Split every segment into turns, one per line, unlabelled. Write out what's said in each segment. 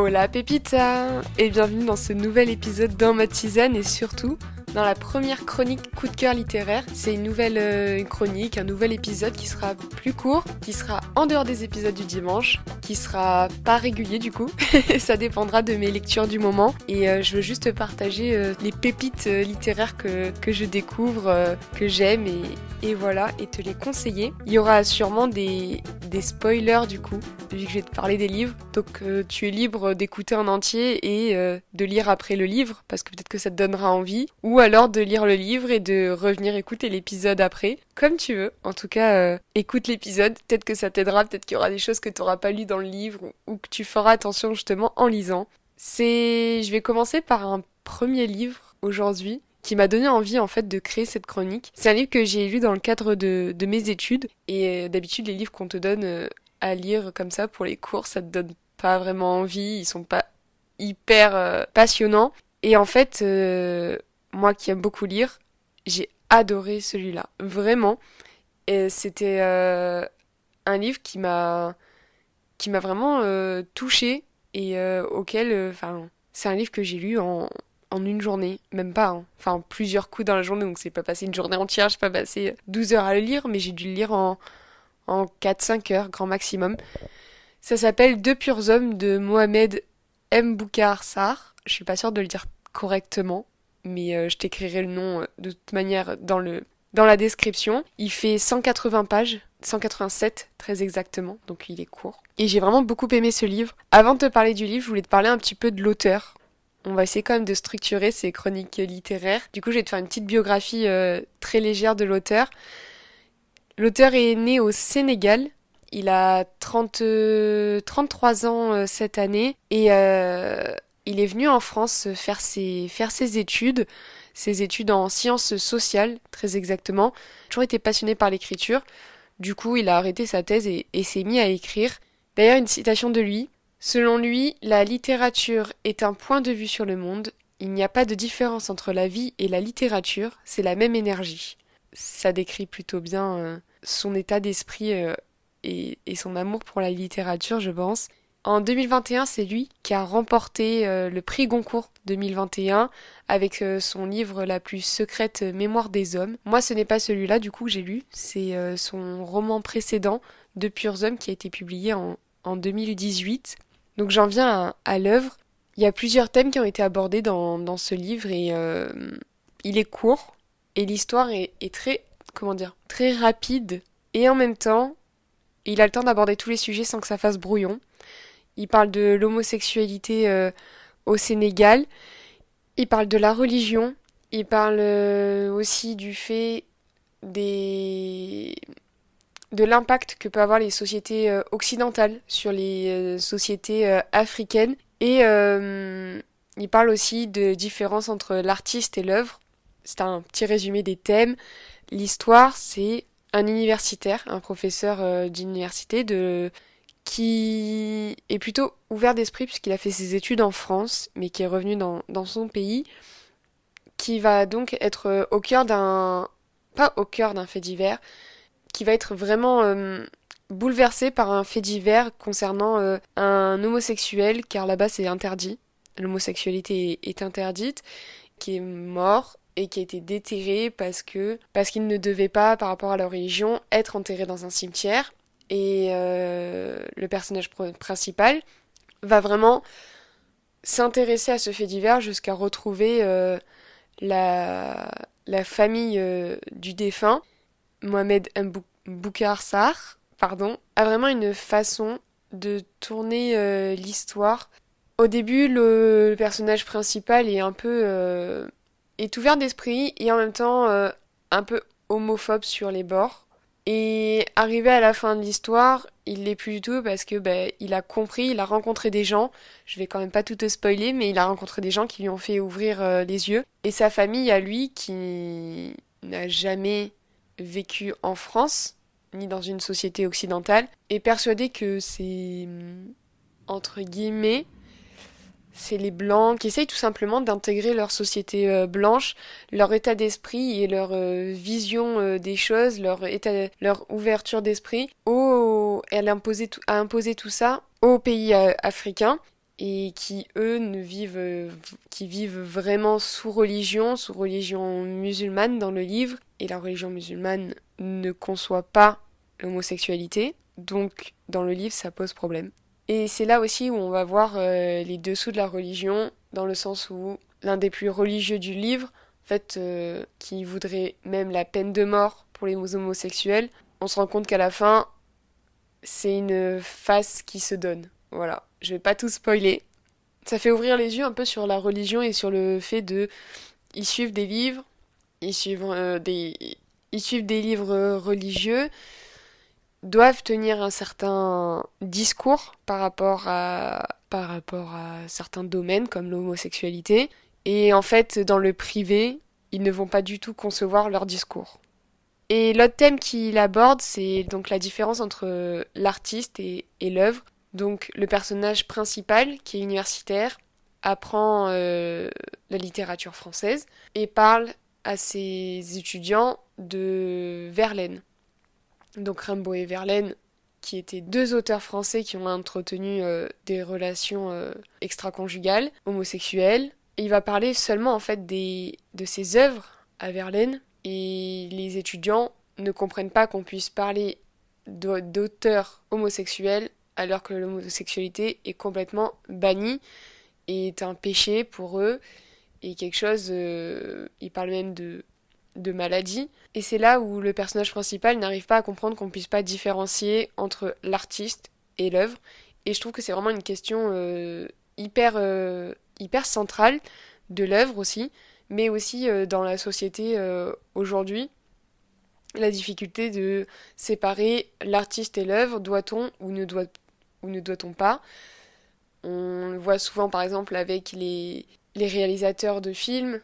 Hola Pépita Et bienvenue dans ce nouvel épisode dans ma tisane et surtout dans la première chronique coup de cœur littéraire. C'est une nouvelle euh, chronique, un nouvel épisode qui sera plus court, qui sera en dehors des épisodes du dimanche, qui sera pas régulier du coup. Ça dépendra de mes lectures du moment. Et euh, je veux juste partager euh, les pépites littéraires que, que je découvre, que j'aime et, et voilà, et te les conseiller. Il y aura sûrement des, des spoilers du coup, vu que je vais te parler des livres. Donc tu es libre d'écouter en entier et de lire après le livre, parce que peut-être que ça te donnera envie. Ou alors de lire le livre et de revenir écouter l'épisode après, comme tu veux. En tout cas, euh, écoute l'épisode, peut-être que ça t'aidera, peut-être qu'il y aura des choses que tu n'auras pas lues dans le livre ou que tu feras attention justement en lisant. C'est, je vais commencer par un premier livre aujourd'hui qui m'a donné envie en fait de créer cette chronique. C'est un livre que j'ai lu dans le cadre de, mes études et euh, d'habitude les livres qu'on te donne euh, à lire comme ça pour les cours, ça te donne pas vraiment envie, ils sont pas hyper passionnants. Et en fait, moi qui aime beaucoup lire, j'ai adoré celui-là. Vraiment. Et c'était euh, un livre qui m'a qui m'a vraiment euh, touché et euh, auquel enfin c'est un livre que j'ai lu en, en une journée, même pas, hein. enfin plusieurs coups dans la journée, donc c'est pas passé une journée entière, j'ai pas passé 12 heures à le lire, mais j'ai dû le lire en, en 4-5 heures, grand maximum. Ça s'appelle Deux purs hommes de Mohamed M. Sar. Je suis pas sûre de le dire correctement, mais euh, je t'écrirai le nom euh, de toute manière dans, le, dans la description. Il fait 180 pages, 187 très exactement, donc il est court. Et j'ai vraiment beaucoup aimé ce livre. Avant de te parler du livre, je voulais te parler un petit peu de l'auteur. On va essayer quand même de structurer ces chroniques littéraires. Du coup, je vais te faire une petite biographie euh, très légère de l'auteur. L'auteur est né au Sénégal. Il a 30, 33 ans cette année et il est venu en France faire ses, études, ses études en sciences sociales, très exactement. Toujours été passionné par l'écriture. Du coup, il a arrêté sa thèse et, s'est mis à écrire. D'ailleurs, une citation de lui. Selon lui, la littérature est un point de vue sur le monde. Il n'y a pas de différence entre la vie et la littérature, c'est la même énergie. Ça décrit plutôt bien euh, son état d'esprit euh, et, son amour pour la littérature, je pense. En 2021, c'est lui qui a remporté euh, le prix Goncourt 2021 avec euh, son livre La plus secrète mémoire des hommes. Moi, ce n'est pas celui-là, du coup, que j'ai lu. C'est euh, son roman précédent, De purs hommes, qui a été publié en, 2018. Donc j'en viens à, l'œuvre. Il y a plusieurs thèmes qui ont été abordés dans, ce livre et il est court et l'histoire est, est très, comment dire, très rapide et en même temps, il a le temps d'aborder tous les sujets sans que ça fasse brouillon. Il parle de l'homosexualité euh, au Sénégal. Il parle de la religion. Il parle euh, aussi du fait des de l'impact que peuvent avoir les sociétés euh, occidentales sur les sociétés africaines. Et il parle aussi de différence entre l'artiste et l'œuvre. C'est un petit résumé des thèmes. L'histoire, c'est un universitaire, un professeur d'université de qui est plutôt ouvert d'esprit puisqu'il a fait ses études en France, mais qui est revenu dans, son pays, qui va donc être euh, au cœur d'un... pas au cœur d'un fait divers, qui va être vraiment euh, bouleversé par un fait divers concernant euh, un homosexuel, car là-bas c'est interdit, l'homosexualité est interdite, qui est mort et qui a été déterré parce que parce qu'il ne devait pas, par rapport à leur religion, être enterré dans un cimetière et euh, le personnage principal va vraiment s'intéresser à ce fait divers jusqu'à retrouver euh, la, famille euh, du défunt, Mohamed Mboukar Sar, pardon, a vraiment une façon de tourner l'histoire. Au début, le, personnage principal est un peu est ouvert d'esprit et en même temps un peu homophobe sur les bords. Et arrivé à la fin de l'histoire, il l'est plus du tout parce que ben, il a compris, il a rencontré des gens. Je vais quand même pas tout te spoiler, mais il a rencontré des gens qui lui ont fait ouvrir euh, les yeux. Et sa famille à lui, qui n'a jamais vécu en France, ni dans une société occidentale, est persuadé que c'est entre guillemets c'est les blancs qui essayent tout simplement d'intégrer leur société euh, blanche, leur état d'esprit et leur euh, vision euh, des choses, leur ouverture d'esprit au, elle a imposé tout ça aux pays africains. et qui eux ne vivent qui vivent vraiment sous religion, sous religion musulmane dans le livre et la religion musulmane ne conçoit pas l'homosexualité. Donc dans le livre ça pose problème. Et c'est là aussi où on va voir euh, les dessous de la religion dans le sens où l'un des plus religieux du livre fait euh, qui voudrait même la peine de mort pour les homosexuels, on se rend compte qu'à la fin c'est une face qui se donne. Voilà, je vais pas tout spoiler. Ça fait ouvrir les yeux un peu sur la religion et sur le fait de. Ils suivent des livres, ils suivent, euh, des... ils suivent des livres religieux, doivent tenir un certain discours par rapport à, par rapport à certains domaines comme l'homosexualité. Et en fait, dans le privé, ils ne vont pas du tout concevoir leur discours. Et l'autre thème qu'il aborde, c'est donc la différence entre l'artiste et, l'œuvre. Donc le personnage principal, qui est universitaire, apprend euh, la littérature française et parle à ses étudiants de Verlaine. Donc Rimbaud et Verlaine, qui étaient deux auteurs français qui ont entretenu euh, des relations euh, extra-conjugales, homosexuelles. il va parler seulement en fait des, de ses œuvres à Verlaine, et les étudiants ne comprennent pas qu'on puisse parler d'auteurs homosexuels alors que l'homosexualité est complètement bannie et est un péché pour eux et quelque chose, euh, ils parlent même de, de maladie. Et c'est là où le personnage principal n'arrive pas à comprendre qu'on puisse pas différencier entre l'artiste et l'œuvre. Et je trouve que c'est vraiment une question euh, hyper, euh, hyper centrale de l'œuvre aussi, mais aussi euh, dans la société aujourd'hui. La difficulté de séparer l'artiste et l'œuvre, doit-on ou ne doit ou ne doit-on pas? On le voit souvent par exemple avec les, les réalisateurs de films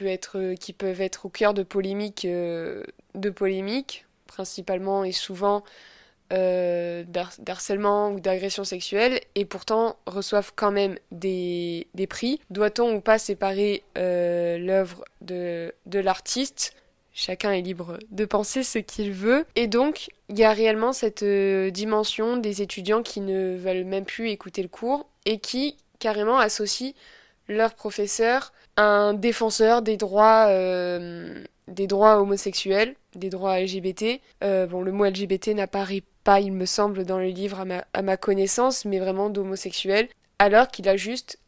être, qui peuvent être au cœur de polémiques, euh, de polémiques principalement et souvent euh, d'harcèlement ou d'agression sexuelle et pourtant reçoivent quand même des, prix. Doit-on ou pas séparer euh, l'œuvre de, de l'artiste? Chacun est libre de penser ce qu'il veut. Et donc, il y a réellement cette euh, dimension des étudiants qui ne veulent même plus écouter le cours et qui carrément associent leur professeur à un défenseur des droits, euh, des droits homosexuels, des droits LGBT. Euh, bon, le mot LGBT n'apparaît il me semble, dans le livre à ma, connaissance, mais vraiment d'homosexuel, alors qu'il a juste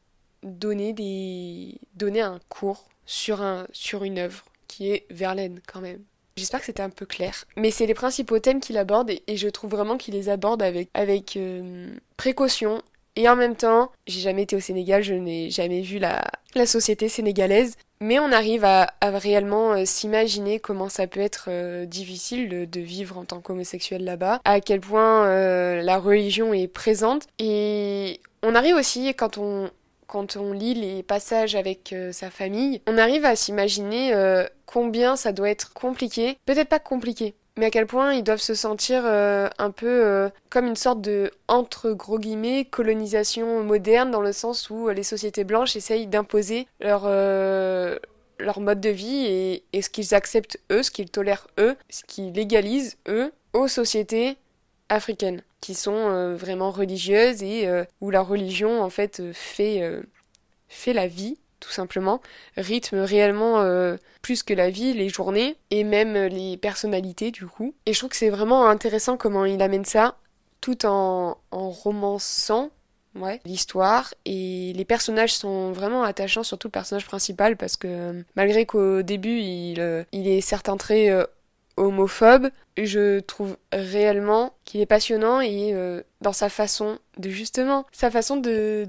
donné, des... donné un cours sur, un... sur une œuvre qui est Verlaine quand même. J'espère que c'était un peu clair. Mais c'est les principaux thèmes qu'il aborde et, je trouve vraiment qu'il les aborde avec, avec euh, précaution. Et en même temps, j'ai jamais été au Sénégal, je n'ai jamais vu la, société sénégalaise. Mais on arrive à, réellement euh, s'imaginer comment ça peut être euh, difficile de, vivre en tant qu'homosexuel là-bas, à quel point euh, la religion est présente. Et on arrive aussi, quand on lit les passages avec sa famille, on arrive à s'imaginer combien ça doit être compliqué. Peut-être pas compliqué, mais à quel point ils doivent se sentir euh, un peu euh, comme une sorte de entre gros guillemets colonisation moderne dans le sens où les sociétés blanches essayent d'imposer leur euh, leur mode de vie et, et ce qu'ils acceptent eux, ce qu'ils tolèrent eux, ce qu'ils légalisent eux aux sociétés africaines qui sont vraiment religieuses et où la religion en fait fait fait la vie tout simplement, rythme réellement euh, plus que la vie, les journées, et même les personnalités du coup. Et je trouve que c'est vraiment intéressant comment il amène ça, tout en, en romançant l'histoire. Et les personnages sont vraiment attachants, surtout le personnage principal, parce que malgré qu'au début il, euh, il ait certains traits euh, homophobes, je trouve réellement qu'il est passionnant et dans sa façon de justement sa façon de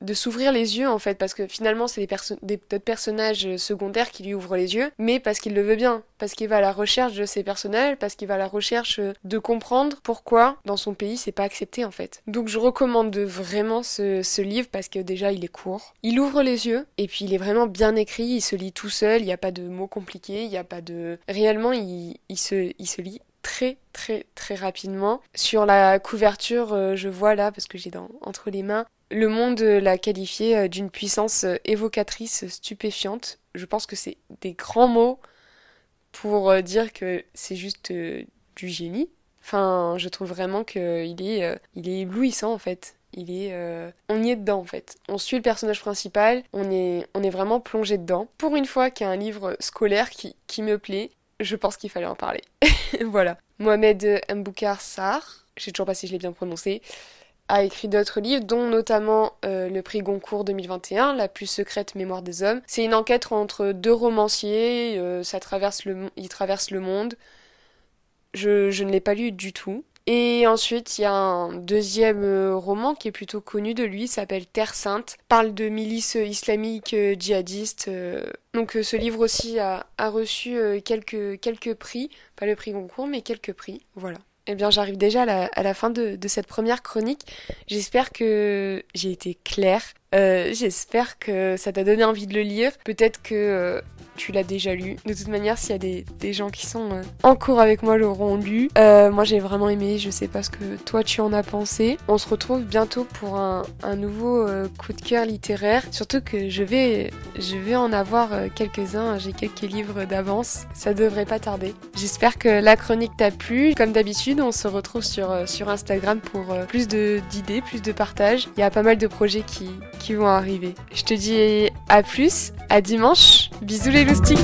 de s'ouvrir les yeux en fait. Parce que finalement c'est des, des d'autres personnages secondaires qui lui ouvrent les yeux mais parce qu'il le veut bien. Parce qu'il va à la recherche de ces personnages parce qu'il va à la recherche de comprendre pourquoi dans son pays c'est pas accepté en fait. Donc je recommande vraiment ce, ce livre parce que déjà il est court. Il ouvre les yeux et puis il est vraiment bien écrit. Il se lit tout seul. Il n'y a pas de mots compliqués. Il n'y a pas de réellement il se il se lit très très très rapidement. Sur la couverture, euh, je vois là, parce que j'ai dans, entre les mains, le monde l'a qualifié euh, d'une puissance euh, évocatrice stupéfiante. Je pense que c'est des grands mots pour dire que c'est juste du génie. Enfin, je trouve vraiment qu'il est, il est éblouissant en fait. il est, on y est dedans en fait. On suit le personnage principal, on est, on est vraiment plongé dedans. Pour une fois qu'il y a un livre scolaire qui, qui me plaît, je pense qu'il fallait en parler. voilà. Mohamed Mboukar Sarr, j'ai toujours pas si je l'ai bien prononcé, a écrit d'autres livres, dont notamment euh, le prix Goncourt 2021, La plus secrète mémoire des hommes. C'est une enquête entre deux romanciers, euh, ça traverse le, il traverse le monde. Je, je ne l'ai pas lu du tout. Et ensuite, il y a un deuxième euh, roman qui est plutôt connu de lui, s'appelle Terre Sainte, parle de milices islamiques djihadistes. Donc ce livre aussi a, a reçu quelques, quelques prix, pas le prix Goncourt, mais quelques prix, voilà. Eh bien, j'arrive déjà à la, fin de, de, cette première chronique. J'espère que j'ai été claire. Euh, j'espère que ça t'a donné envie de le lire. Peut-être que euh, tu l'as déjà lu. De toute manière, s'il y a des, des, gens qui sont euh, en cours avec moi l'auront lu. moi, j'ai vraiment aimé. Je sais pas ce que toi tu en as pensé. On se retrouve bientôt pour un, un nouveau coup de cœur littéraire. Surtout que je vais, je vais en avoir quelques-uns. J'ai quelques livres d'avance. Ça devrait pas tarder. J'espère que la chronique t'a plu. Comme d'habitude, on se retrouve sur, sur Instagram pour plus d'idées, plus de partage. Il y a pas mal de projets qui qui vont arriver. Je te dis à plus, à dimanche. Bisous les loustiques